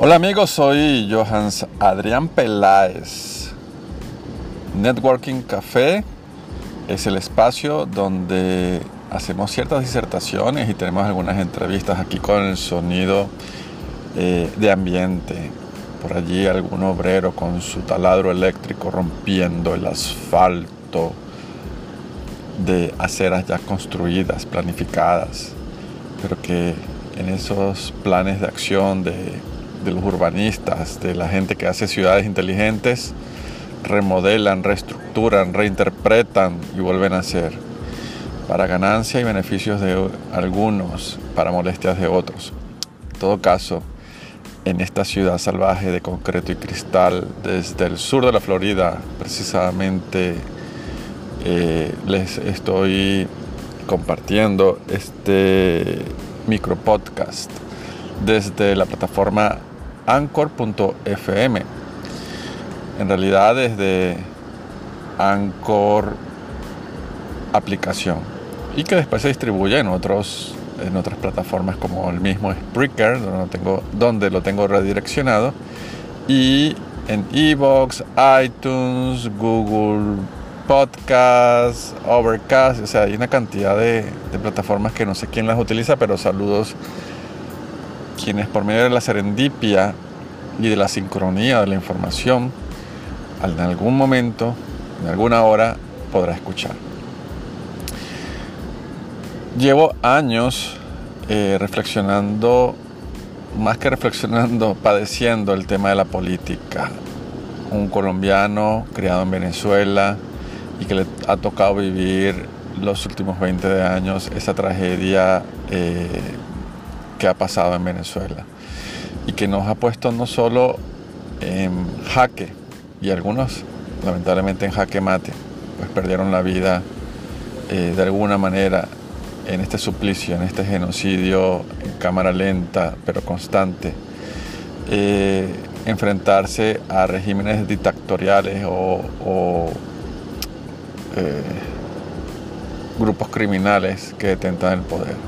Hola amigos, soy Johans Adrián Peláez. Networking Café es el espacio donde hacemos ciertas disertaciones y tenemos algunas entrevistas aquí con el sonido eh, de ambiente. Por allí algún obrero con su taladro eléctrico rompiendo el asfalto de aceras ya construidas, planificadas, pero que en esos planes de acción de de los urbanistas, de la gente que hace ciudades inteligentes, remodelan, reestructuran, reinterpretan y vuelven a hacer, para ganancia y beneficios de algunos, para molestias de otros. En todo caso, en esta ciudad salvaje de concreto y cristal, desde el sur de la Florida, precisamente eh, les estoy compartiendo este micro podcast desde la plataforma anchor.fm. En realidad desde Anchor aplicación. Y que después se distribuye en otros en otras plataformas como el mismo Spreaker donde lo tengo, redireccionado. Y en Evox, iTunes, Google Podcast, Overcast, o sea, hay una cantidad de plataformas que no sé quién las utiliza, pero saludos quienes por medio de la serendipia y de la sincronía de la información, en algún momento, en alguna hora, podrá escuchar. Llevo años eh, reflexionando, más que reflexionando, padeciendo el tema de la política. Un colombiano criado en Venezuela y que le ha tocado vivir los últimos 20 años esa tragedia eh, que ha pasado en Venezuela y que nos ha puesto no solo en jaque y algunos lamentablemente en jaque mate, pues perdieron la vida eh, de alguna manera en este suplicio, en este genocidio en cámara lenta pero constante. Eh, enfrentarse a regímenes dictatoriales o, eh, grupos criminales que detentan el poder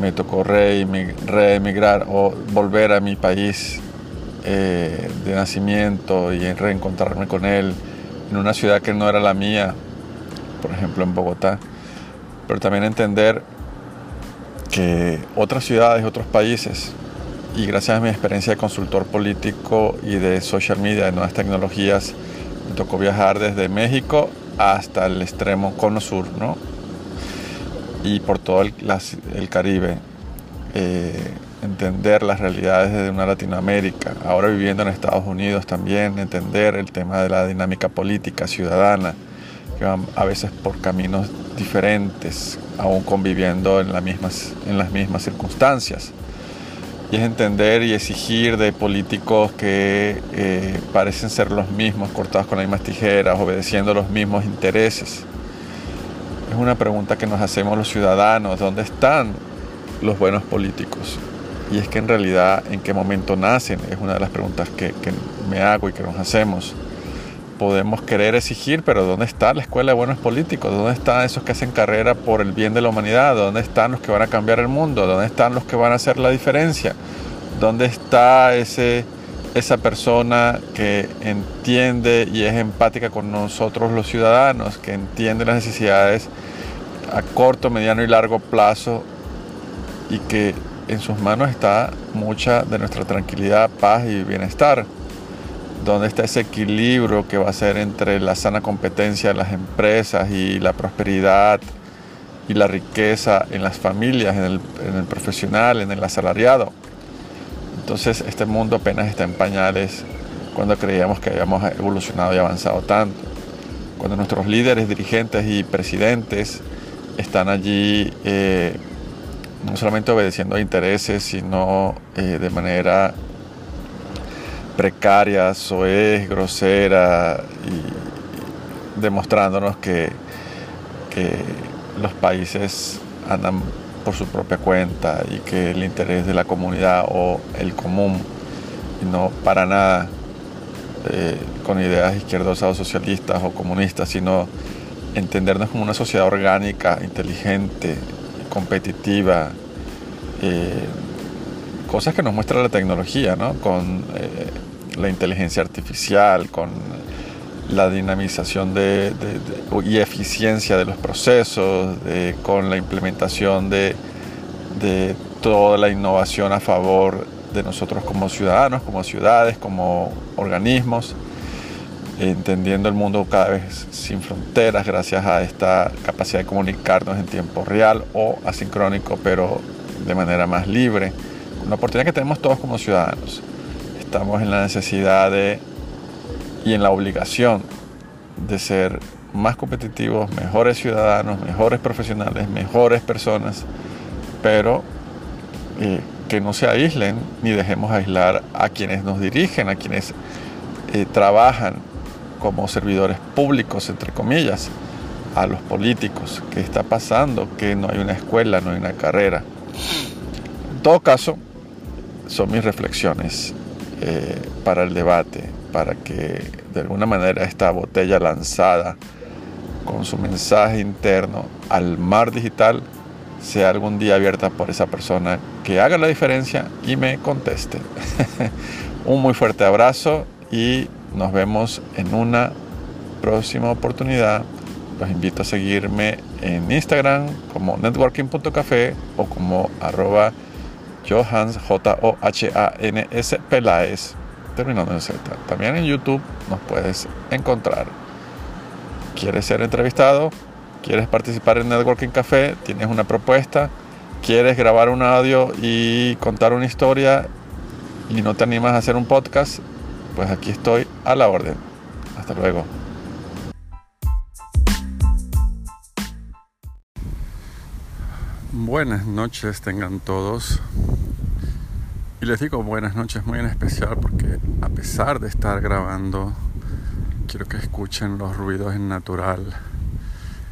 me tocó reemigrar o volver a mi país eh, de nacimiento y reencontrarme con él en una ciudad que no era la mía, por ejemplo en Bogotá, pero también entender que otras ciudades, otros países, y gracias a mi experiencia de consultor político y de social media, de nuevas tecnologías, me tocó viajar desde México hasta el extremo cono sur, ¿no? Y por todo el, Caribe, eh, entender las realidades de una Latinoamérica, ahora viviendo en Estados Unidos también, entender el tema de la dinámica política ciudadana, que van a veces por caminos diferentes, aún conviviendo en, mismas, en las mismas circunstancias. Y es entender y exigir de políticos que eh, parecen ser los mismos, cortados con las mismas tijeras, obedeciendo los mismos intereses es una pregunta que nos hacemos los ciudadanos, ¿dónde están los buenos políticos? Y es que en realidad, ¿en qué momento nacen? Es una de las preguntas que, me hago y que nos hacemos. Podemos querer exigir, pero ¿dónde está la escuela de buenos políticos? ¿Dónde están esos que hacen carrera por el bien de la humanidad? ¿Dónde están los que van a cambiar el mundo? ¿Dónde están los que van a hacer la diferencia? ¿Dónde está ese, esa persona que entiende y es empática con nosotros los ciudadanos, que entiende las necesidades a corto, mediano y largo plazo y que en sus manos está mucha de nuestra tranquilidad, paz y bienestar. Donde está ese equilibrio que va a ser entre la sana competencia de las empresas y la prosperidad y la riqueza en las familias, en el, en el profesional, en el asalariado. Entonces este mundo apenas está en pañales cuando creíamos que habíamos evolucionado y avanzado tanto. Cuando nuestros líderes, dirigentes y presidentes están allí eh, no solamente obedeciendo a intereses, sino eh, de manera precaria, soez, grosera y demostrándonos que, los países andan por su propia cuenta y que el interés de la comunidad o el común, y no para nada eh, con ideas izquierdosas o socialistas o comunistas, sino entendernos como una sociedad orgánica, inteligente, competitiva, eh, cosas que nos muestra la tecnología, ¿no? Con eh, la inteligencia artificial, con la dinamización de, y eficiencia de los procesos, con la implementación de, toda la innovación a favor de nosotros como ciudadanos, como ciudades, como organismos, entendiendo el mundo cada vez sin fronteras gracias a esta capacidad de comunicarnos en tiempo real o asincrónico, pero de manera más libre. Una oportunidad que tenemos todos como ciudadanos. Estamos en la necesidad de y en la obligación de ser más competitivos, mejores ciudadanos, mejores profesionales, mejores personas, pero eh, que no se aíslen ni dejemos aislar a quienes nos dirigen, a quienes eh, trabajan como servidores públicos, entre comillas, a los políticos. ¿Qué está pasando? Que no hay una escuela, no hay una carrera. En todo caso, son mis reflexiones eh, para el debate para que de alguna manera esta botella lanzada con su mensaje interno al mar digital sea algún día abierta por esa persona que haga la diferencia y me conteste. Un muy fuerte abrazo y nos vemos en una próxima oportunidad. Los invito a seguirme en Instagram como networking.café o como arroba Johans, J-O-H-A-N-S Peláez terminando en Z. También en YouTube nos puedes encontrar. ¿Quieres ser entrevistado? ¿Quieres participar en Networking Café? ¿Tienes una propuesta? ¿Quieres grabar un audio y contar una historia y no te animas a hacer un podcast? Pues aquí estoy a la orden. Hasta luego. Buenas noches tengan todos. Les digo buenas noches muy en especial porque a pesar de estar grabando, quiero que escuchen los ruidos en natural.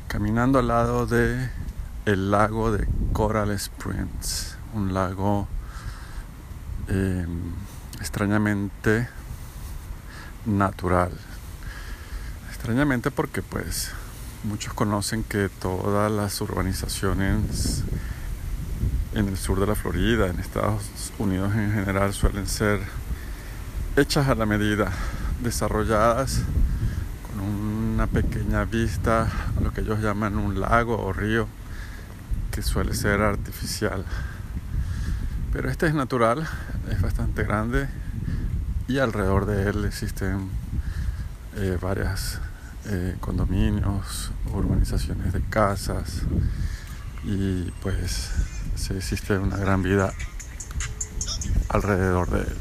Caminando al lado de el lago de Coral Springs, un lago em, extrañamente natural. Extrañamente porque pues muchos conocen que todas las urbanizaciones en el sur de la Florida, en Estados Unidos en general, suelen ser hechas a la medida, desarrolladas con una pequeña vista a lo que ellos llaman un lago o río, que suele ser artificial. Pero este es natural, es bastante grande y alrededor de él existen eh, varias eh, condominios, urbanizaciones de casas y pues se existe una gran vida alrededor de él.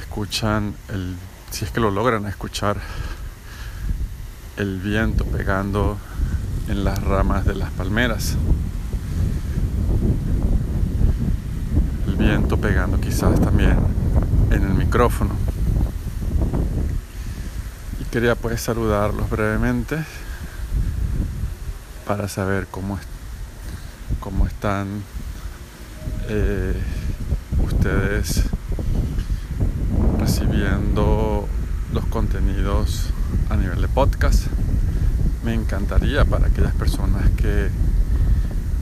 Escuchan el, si es que lo logran escuchar, el viento pegando en las ramas de las palmeras. El viento pegando quizás también en el micrófono. Y quería pues saludarlos brevemente para saber cómo están cómo están eh, ustedes recibiendo los contenidos a nivel de podcast. Me encantaría para aquellas personas que,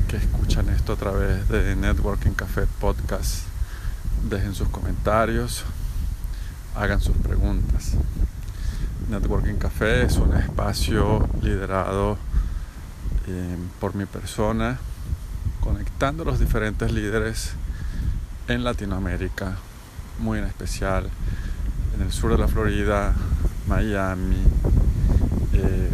que escuchan esto a través de Networking Café Podcast, dejen sus comentarios, hagan sus preguntas. Networking Café es un espacio liderado eh, por mi persona conectando los diferentes líderes en Latinoamérica, muy en especial en el sur de la Florida, Miami, eh,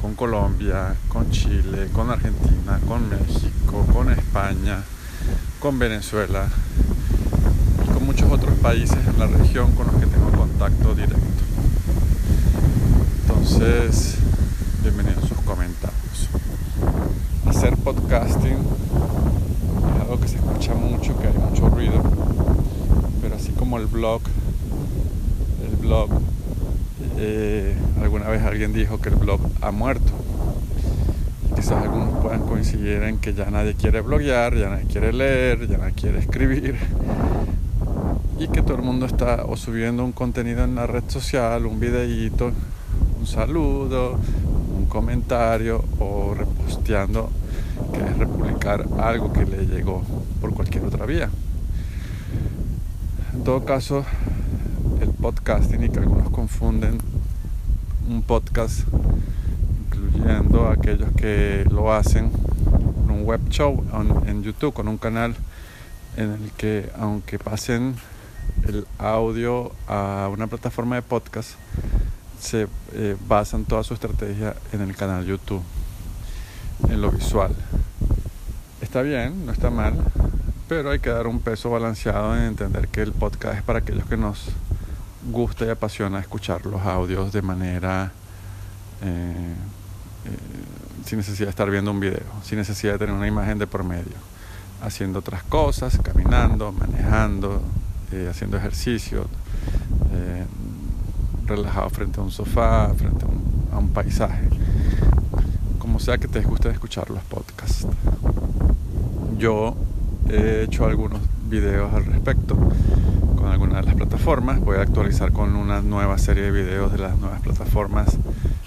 con Colombia, con Chile, con Argentina, con México, con España, con Venezuela y con muchos otros países en la región con los que tengo contacto directo. Entonces, bienvenidos a sus comentarios. Hacer podcasting que se escucha mucho, que hay mucho ruido, pero así como el blog, el blog, eh, alguna vez alguien dijo que el blog ha muerto. quizás algunos puedan coincidir en que ya nadie quiere bloguear, ya nadie quiere leer, ya nadie quiere escribir. Y que todo el mundo está o subiendo un contenido en la red social, un videíto, un saludo, un comentario o reposteando que es republicar algo que le llegó por cualquier otra vía. En todo caso, el podcasting y que algunos confunden un podcast, incluyendo aquellos que lo hacen con un web show en YouTube, con un canal en el que aunque pasen el audio a una plataforma de podcast, se eh, basan toda su estrategia en el canal YouTube, en lo visual. Está bien, no está mal, pero hay que dar un peso balanceado en entender que el podcast es para aquellos que nos gusta y apasiona escuchar los audios de manera eh, eh, sin necesidad de estar viendo un video, sin necesidad de tener una imagen de por medio, haciendo otras cosas, caminando, manejando, haciendo ejercicio, relajado frente a un sofá, frente a un, paisaje, como sea que te guste escuchar los podcasts. Yo he hecho algunos videos al respecto con algunas de las plataformas. Voy a actualizar con una nueva serie de videos de las nuevas plataformas,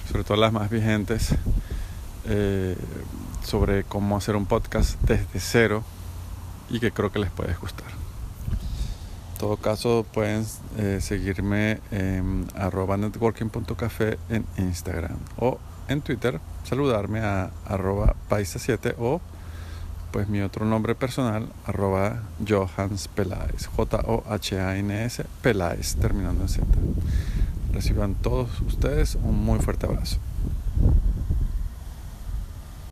sobre todo las más vigentes, eh, sobre cómo hacer un podcast desde cero y que creo que les puede gustar. En todo caso, pueden eh, seguirme en arroba networking.café en Instagram o en Twitter, saludarme a arroba paisa7 o pues mi otro nombre personal, arroba Johans Peláez, J-O-H-A-N-S, Peláez, terminando en Z. Reciban todos ustedes un muy fuerte abrazo.